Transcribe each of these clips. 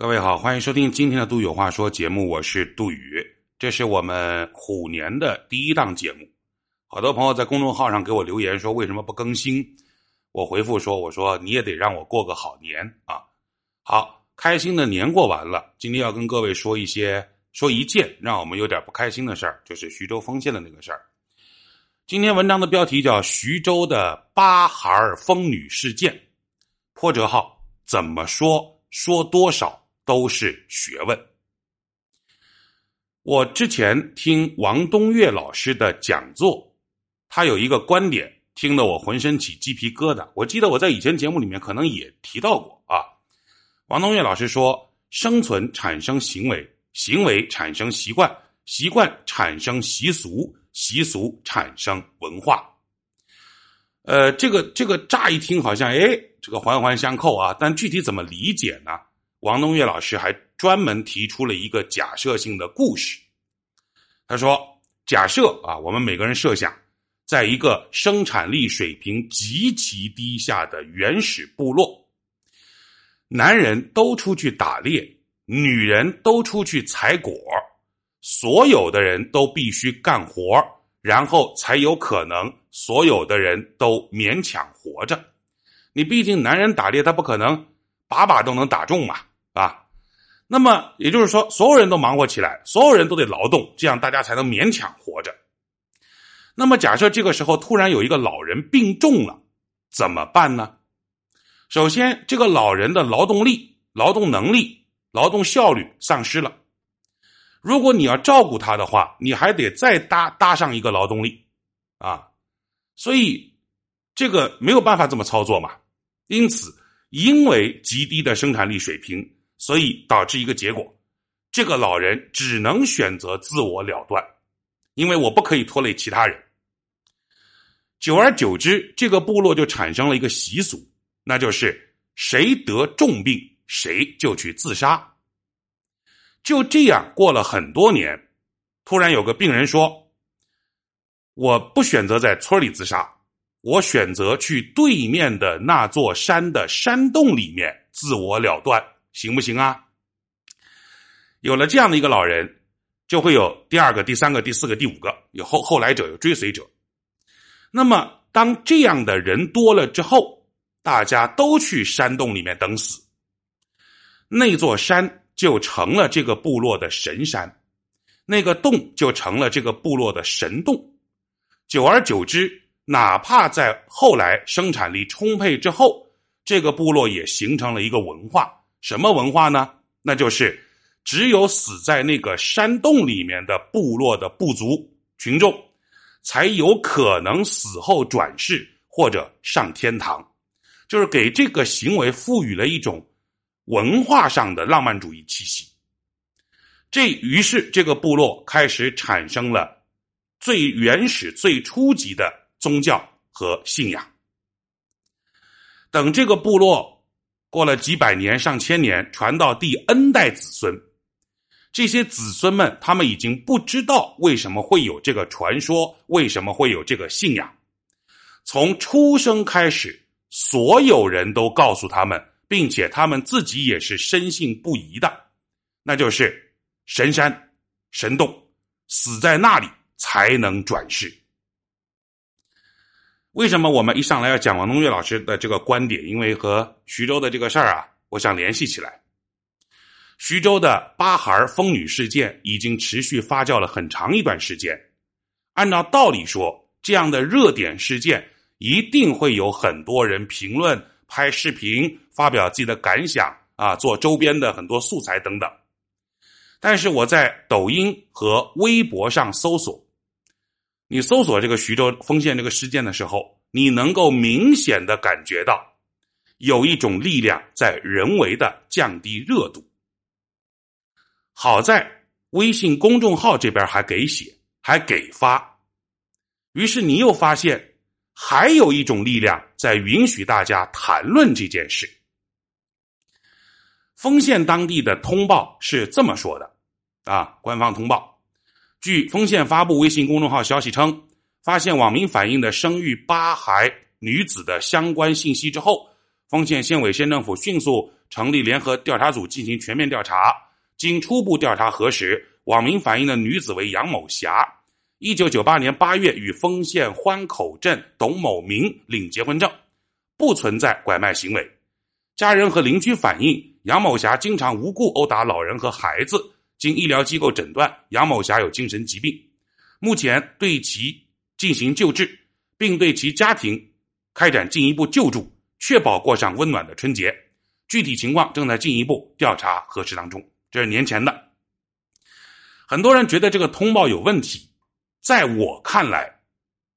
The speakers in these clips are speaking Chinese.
各位好，欢迎收听今天的《杜有话说》节目，我是杜宇，这是我们虎年的第一档节目。好多朋友在公众号上给我留言说为什么不更新，我回复说我说你也得让我过个好年啊。好，开心的年过完了，今天要跟各位说一些说一件让我们有点不开心的事儿，就是徐州丰县的那个事儿。今天文章的标题叫《徐州的八孩疯女事件》，破折号怎么说说多少。都是学问。我之前听王东岳老师的讲座，他有一个观点，听得我浑身起鸡皮疙瘩。我记得我在以前节目里面可能也提到过啊。王东岳老师说：“生存产生行为，行为产生习惯，习惯产生习俗，习俗产生文化。”呃，这个这个乍一听好像哎，这个环环相扣啊，但具体怎么理解呢？王东岳老师还专门提出了一个假设性的故事。他说：“假设啊，我们每个人设想，在一个生产力水平极其低下的原始部落，男人都出去打猎，女人都出去采果，所有的人都必须干活，然后才有可能所有的人都勉强活着。你毕竟男人打猎，他不可能把把都能打中嘛。”啊，那么也就是说，所有人都忙活起来，所有人都得劳动，这样大家才能勉强活着。那么假设这个时候突然有一个老人病重了，怎么办呢？首先，这个老人的劳动力、劳动能力、劳动效率丧失了。如果你要照顾他的话，你还得再搭搭上一个劳动力啊，所以这个没有办法这么操作嘛。因此，因为极低的生产力水平。所以导致一个结果，这个老人只能选择自我了断，因为我不可以拖累其他人。久而久之，这个部落就产生了一个习俗，那就是谁得重病，谁就去自杀。就这样过了很多年，突然有个病人说：“我不选择在村里自杀，我选择去对面的那座山的山洞里面自我了断。”行不行啊？有了这样的一个老人，就会有第二个、第三个、第四个、第五个，有后后来者，有追随者。那么，当这样的人多了之后，大家都去山洞里面等死，那座山就成了这个部落的神山，那个洞就成了这个部落的神洞。久而久之，哪怕在后来生产力充沛之后，这个部落也形成了一个文化。什么文化呢？那就是只有死在那个山洞里面的部落的部族群众，才有可能死后转世或者上天堂，就是给这个行为赋予了一种文化上的浪漫主义气息。这于是这个部落开始产生了最原始、最初级的宗教和信仰。等这个部落。过了几百年、上千年，传到第 N 代子孙，这些子孙们他们已经不知道为什么会有这个传说，为什么会有这个信仰。从出生开始，所有人都告诉他们，并且他们自己也是深信不疑的，那就是神山、神洞，死在那里才能转世。为什么我们一上来要讲王东岳老师的这个观点？因为和徐州的这个事儿啊，我想联系起来。徐州的八孩疯女事件已经持续发酵了很长一段时间。按照道理说，这样的热点事件一定会有很多人评论、拍视频、发表自己的感想啊，做周边的很多素材等等。但是我在抖音和微博上搜索。你搜索这个徐州丰县这个事件的时候，你能够明显的感觉到，有一种力量在人为的降低热度。好在微信公众号这边还给写，还给发，于是你又发现还有一种力量在允许大家谈论这件事。丰县当地的通报是这么说的，啊，官方通报。据丰县发布微信公众号消息称，发现网民反映的生育八孩女子的相关信息之后，丰县县委县政府迅速成立联合调查组进行全面调查。经初步调查核实，网民反映的女子为杨某霞，一九九八年八月与丰县欢口镇董某明领结婚证，不存在拐卖行为。家人和邻居反映，杨某霞经常无故殴打老人和孩子。经医疗机构诊断，杨某霞有精神疾病，目前对其进行救治，并对其家庭开展进一步救助，确保过上温暖的春节。具体情况正在进一步调查核实当中。这是年前的，很多人觉得这个通报有问题，在我看来，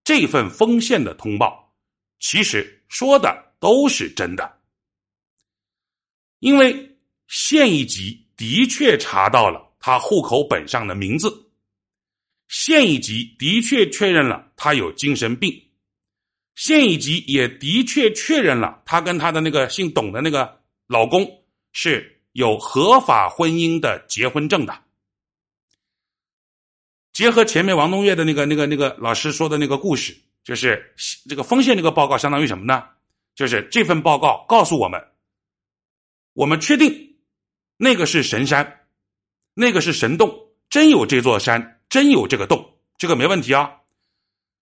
这份丰县的通报其实说的都是真的，因为县一级的确查到了。他户口本上的名字，县一级的确确认了他有精神病，县一级也的确确认了他跟他的那个姓董的那个老公是有合法婚姻的结婚证的。结合前面王东岳的那个那个那个老师说的那个故事，就是这个丰县这个报告相当于什么呢？就是这份报告告诉我们，我们确定那个是神山。那个是神洞，真有这座山，真有这个洞，这个没问题啊。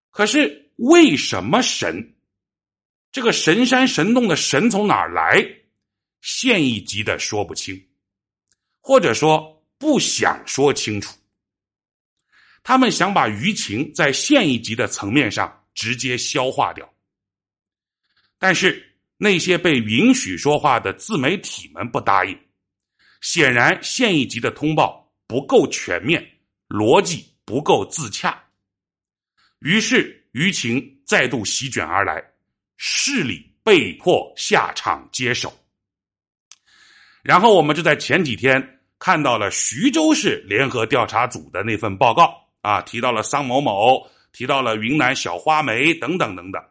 可是为什么神？这个神山神洞的神从哪儿来？县一级的说不清，或者说不想说清楚。他们想把舆情在县一级的层面上直接消化掉，但是那些被允许说话的自媒体们不答应。显然，县一级的通报不够全面，逻辑不够自洽，于是舆情再度席卷而来，市里被迫下场接手。然后，我们就在前几天看到了徐州市联合调查组的那份报告啊，提到了桑某某，提到了云南小花梅等等等等，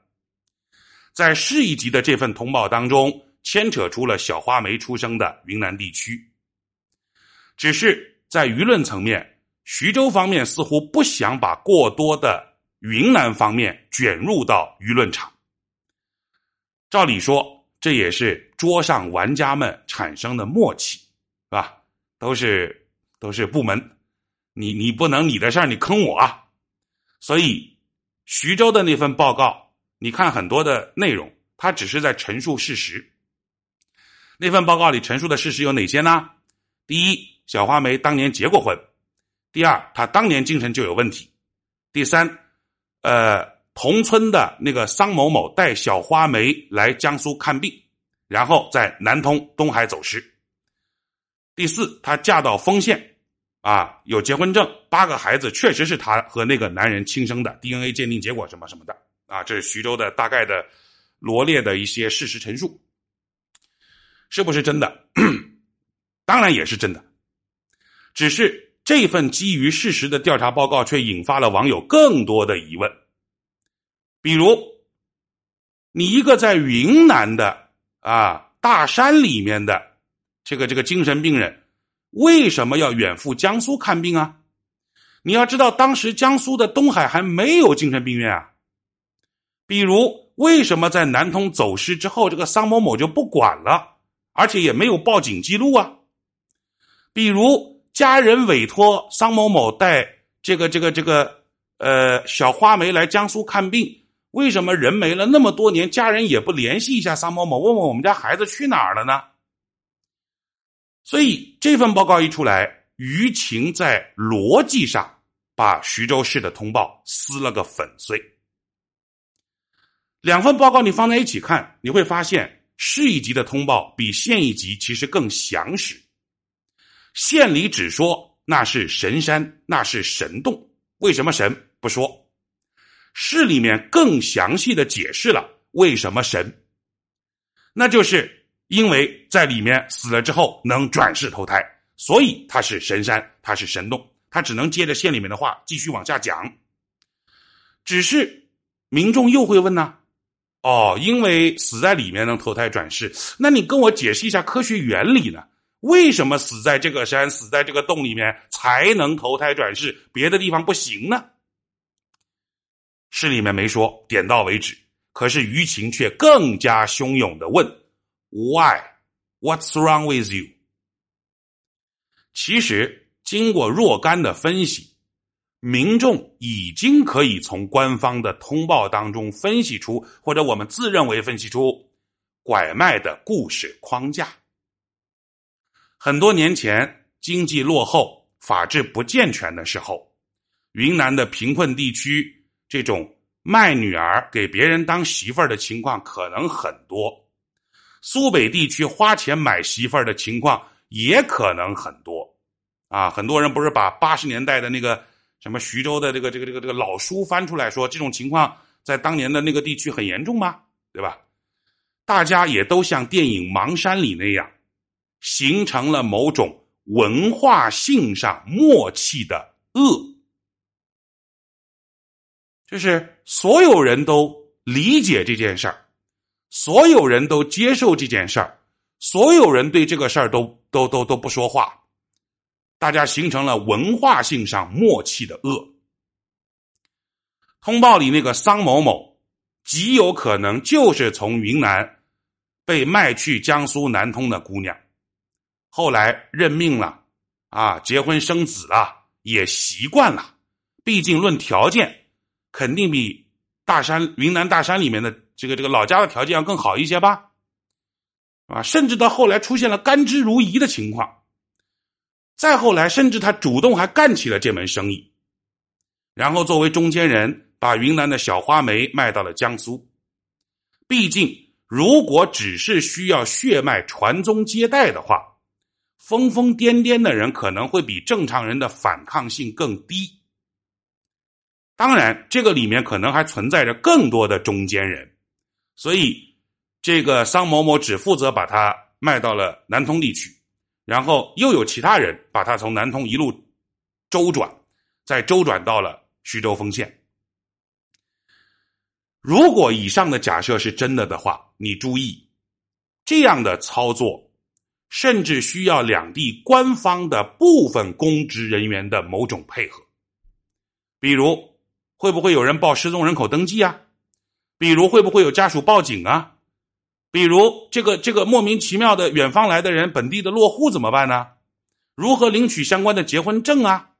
在市一级的这份通报当中，牵扯出了小花梅出生的云南地区。只是在舆论层面，徐州方面似乎不想把过多的云南方面卷入到舆论场。照理说，这也是桌上玩家们产生的默契，是吧？都是都是部门，你你不能你的事儿你坑我啊！所以徐州的那份报告，你看很多的内容，它只是在陈述事实。那份报告里陈述的事实有哪些呢？第一。小花梅当年结过婚，第二，她当年精神就有问题，第三，呃，同村的那个桑某某带小花梅来江苏看病，然后在南通、东海走失。第四，她嫁到丰县，啊，有结婚证，八个孩子确实是她和那个男人亲生的，DNA 鉴定结果什么什么的，啊，这是徐州的大概的罗列的一些事实陈述，是不是真的？当然也是真的。只是这份基于事实的调查报告，却引发了网友更多的疑问。比如，你一个在云南的啊大山里面的这个这个精神病人，为什么要远赴江苏看病啊？你要知道，当时江苏的东海还没有精神病院啊。比如，为什么在南通走失之后，这个桑某某就不管了，而且也没有报警记录啊？比如。家人委托桑某某带这个这个这个呃小花梅来江苏看病，为什么人没了那么多年，家人也不联系一下桑某某，问问我们家孩子去哪儿了呢？所以这份报告一出来，舆情在逻辑上把徐州市的通报撕了个粉碎。两份报告你放在一起看，你会发现市一级的通报比县一级其实更详实。县里只说那是神山，那是神洞，为什么神不说？市里面更详细的解释了为什么神，那就是因为在里面死了之后能转世投胎，所以它是神山，它是神洞，他只能接着县里面的话继续往下讲。只是民众又会问呢，哦，因为死在里面能投胎转世，那你跟我解释一下科学原理呢？为什么死在这个山、死在这个洞里面才能投胎转世，别的地方不行呢？诗里面没说，点到为止。可是舆情却更加汹涌的问：Why? What's wrong with you? 其实，经过若干的分析，民众已经可以从官方的通报当中分析出，或者我们自认为分析出拐卖的故事框架。很多年前，经济落后、法治不健全的时候，云南的贫困地区，这种卖女儿给别人当媳妇儿的情况可能很多；苏北地区花钱买媳妇儿的情况也可能很多。啊，很多人不是把八十年代的那个什么徐州的这个这个这个这个老书翻出来说，这种情况在当年的那个地区很严重吗？对吧？大家也都像电影《盲山》里那样。形成了某种文化性上默契的恶，就是所有人都理解这件事儿，所有人都接受这件事儿，所有人对这个事儿都都都都不说话，大家形成了文化性上默契的恶。通报里那个桑某某，极有可能就是从云南被卖去江苏南通的姑娘。后来认命了，啊，结婚生子了，也习惯了。毕竟论条件，肯定比大山云南大山里面的这个这个老家的条件要更好一些吧，啊，甚至到后来出现了甘之如饴的情况。再后来，甚至他主动还干起了这门生意，然后作为中间人，把云南的小花梅卖到了江苏。毕竟，如果只是需要血脉传宗接代的话，疯疯癫癫的人可能会比正常人的反抗性更低。当然，这个里面可能还存在着更多的中间人，所以这个桑某某只负责把他卖到了南通地区，然后又有其他人把他从南通一路周转，再周转到了徐州丰县。如果以上的假设是真的的话，你注意这样的操作。甚至需要两地官方的部分公职人员的某种配合，比如会不会有人报失踪人口登记啊？比如会不会有家属报警啊？比如这个这个莫名其妙的远方来的人，本地的落户怎么办呢？如何领取相关的结婚证啊？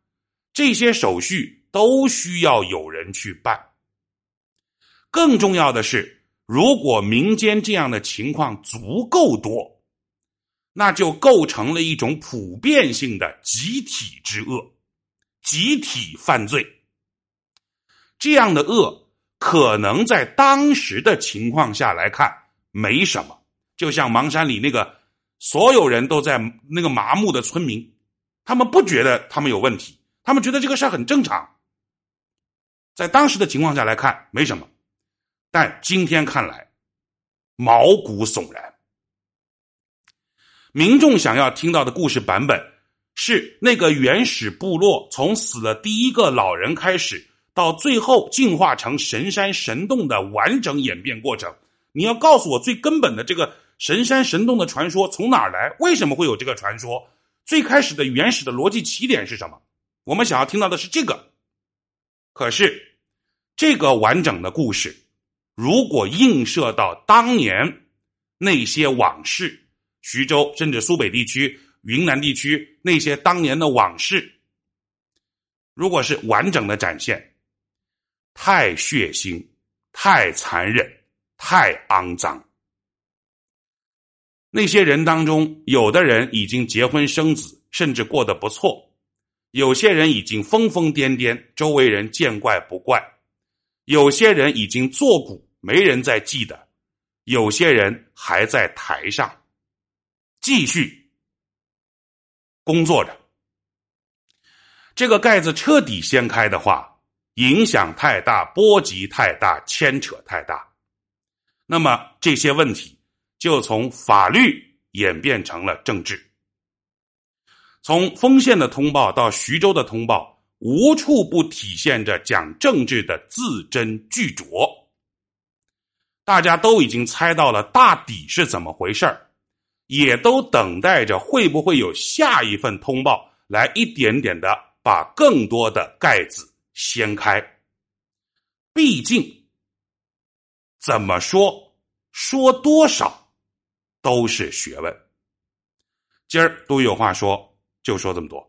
这些手续都需要有人去办。更重要的是，如果民间这样的情况足够多。那就构成了一种普遍性的集体之恶，集体犯罪。这样的恶可能在当时的情况下来看没什么，就像芒山里那个所有人都在那个麻木的村民，他们不觉得他们有问题，他们觉得这个事很正常。在当时的情况下来看没什么，但今天看来毛骨悚然。民众想要听到的故事版本是那个原始部落从死了第一个老人开始，到最后进化成神山神洞的完整演变过程。你要告诉我最根本的这个神山神洞的传说从哪儿来？为什么会有这个传说？最开始的原始的逻辑起点是什么？我们想要听到的是这个。可是这个完整的故事，如果映射到当年那些往事。徐州甚至苏北地区、云南地区那些当年的往事，如果是完整的展现，太血腥、太残忍、太肮脏。那些人当中，有的人已经结婚生子，甚至过得不错；有些人已经疯疯癫癫，周围人见怪不怪；有些人已经作古，没人再记得；有些人还在台上。继续工作着，这个盖子彻底掀开的话，影响太大，波及太大，牵扯太大。那么这些问题就从法律演变成了政治。从丰县的通报到徐州的通报，无处不体现着讲政治的字斟句酌。大家都已经猜到了大抵是怎么回事儿。也都等待着会不会有下一份通报来一点点的把更多的盖子掀开。毕竟，怎么说说多少，都是学问。今儿都有话说，就说这么多。